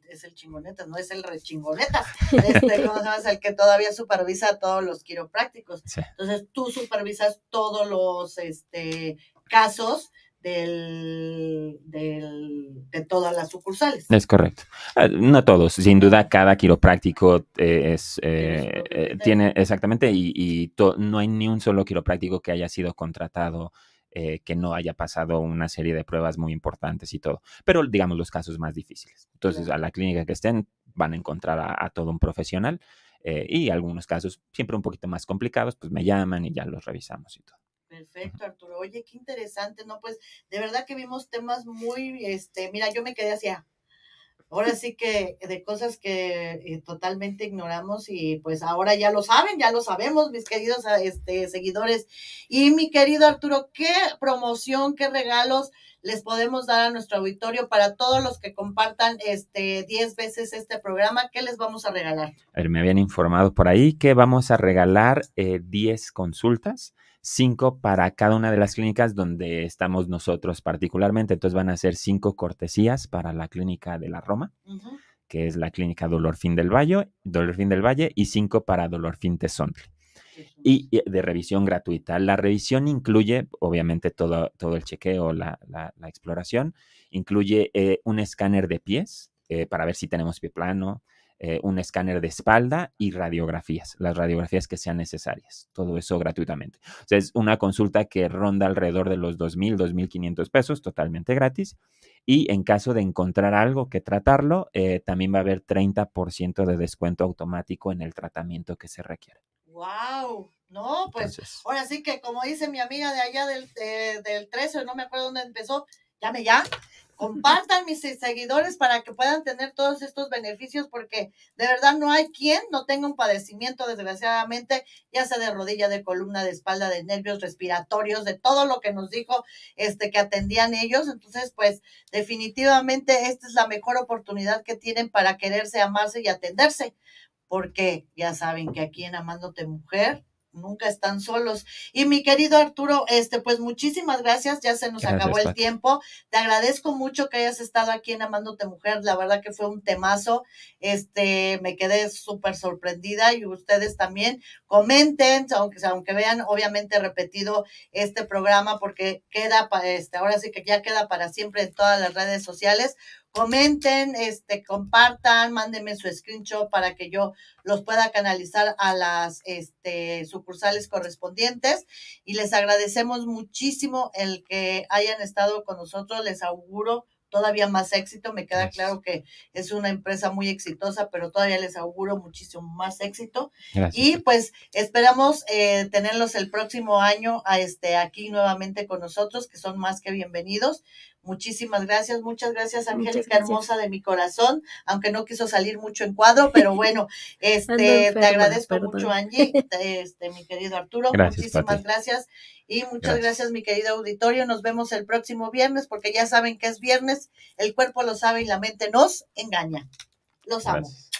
es el chingoneta, no es el rechingoneta. Este, ¿cómo se llama? Es el que todavía supervisa a todos los quiroprácticos.
Sí.
Entonces, tú supervisas todos los este, casos del, del, de todas las sucursales.
Es correcto. Ah, No todos, sin duda cada quiropráctico eh, es, eh,
Tiene
eh, tiene exactamente y, y to- no hay ni un solo quiropráctico que haya sido contratado eh, que no haya pasado una serie de pruebas muy importantes y todo. Pero digamos los casos más difíciles. Entonces
Claro.
a la clínica que estén van a encontrar a, a todo un profesional eh, y algunos casos siempre un poquito más complicados, pues me llaman y ya los revisamos y todo.
Perfecto, Arturo. Oye, qué interesante, ¿no? Pues de verdad que vimos temas muy, este, mira, yo me quedé así, ah, ahora sí que de cosas que eh, totalmente ignoramos y pues ahora ya lo saben, ya lo sabemos, mis queridos ah, este, seguidores. Y mi querido Arturo, ¿qué promoción, qué regalos les podemos dar a nuestro auditorio para todos los que compartan este 10 veces este programa? ¿Qué les vamos a regalar?
Me habían informado por ahí que vamos a regalar eh, 10 consultas, 5 para cada una de las clínicas donde estamos nosotros particularmente. Entonces van a ser 5 cortesías para la clínica de la Roma, que es la clínica Dolor Fin del Valle, Dolor Fin del Valle y 5 para Dolor Fin Tezontle. Y y de revisión gratuita. La revisión incluye, obviamente, todo, todo el chequeo, la, la- la exploración. Incluye eh, un escáner de pies eh, para ver si tenemos pie plano, eh, un escáner de espalda y radiografías, las radiografías que sean necesarias. Todo eso gratuitamente. O sea, es una consulta que ronda alrededor de los 2.000, 2.500 pesos, totalmente gratis. Y en caso de encontrar algo que tratarlo, eh, también va a haber 30% de descuento automático en el tratamiento que se requiere.
Wow, no, pues
Entonces,
Ahora sí que, como dice mi amiga de allá del, eh, del 13, no me acuerdo dónde empezó, llame ya. Compartan mis se- seguidores para que puedan tener todos estos beneficios, porque de verdad no hay quien no tenga un padecimiento, desgraciadamente, ya sea de rodilla, de columna, de espalda, de nervios respiratorios, de todo lo que nos dijo este que atendían ellos. Entonces, pues, definitivamente esta es la mejor oportunidad que tienen para quererse, amarse y atenderse porque ya saben que aquí en Amándote Mujer nunca están solos. Y mi querido Arturo, este, pues muchísimas gracias, ya se nos
Gracias,
acabó el
Pati.
tiempo. Te agradezco mucho que hayas estado aquí en Amándote Mujer, la verdad que fue un temazo. Este, me quedé súper sorprendida y ustedes también comenten, aunque aunque vean obviamente repetido este programa porque queda para este, ahora sí que ya queda para siempre en todas las redes sociales comenten, este, compartan, mándenme su screenshot para que yo los pueda canalizar a las este, sucursales correspondientes. Y les agradecemos muchísimo el que hayan estado con nosotros, les auguro todavía más éxito, me queda
Gracias.
claro que es una empresa muy exitosa, pero todavía les auguro muchísimo más éxito
gracias.
y pues esperamos eh, tenerlos el próximo año a este, aquí nuevamente con nosotros, que son más que bienvenidos. Muchísimas gracias, muchas gracias, Angélica, hermosa de mi corazón, aunque no quiso salir mucho en cuadro, pero bueno, este, te agradezco
perdón.
mucho, Angie, este, mi querido Arturo,
Gracias,
muchísimas
Pati.
gracias y muchas
Gracias.
gracias, mi querido auditorio. Nos vemos el próximo viernes, porque ya saben que es viernes, el cuerpo lo sabe y la mente nos engaña. Los amo.
Gracias.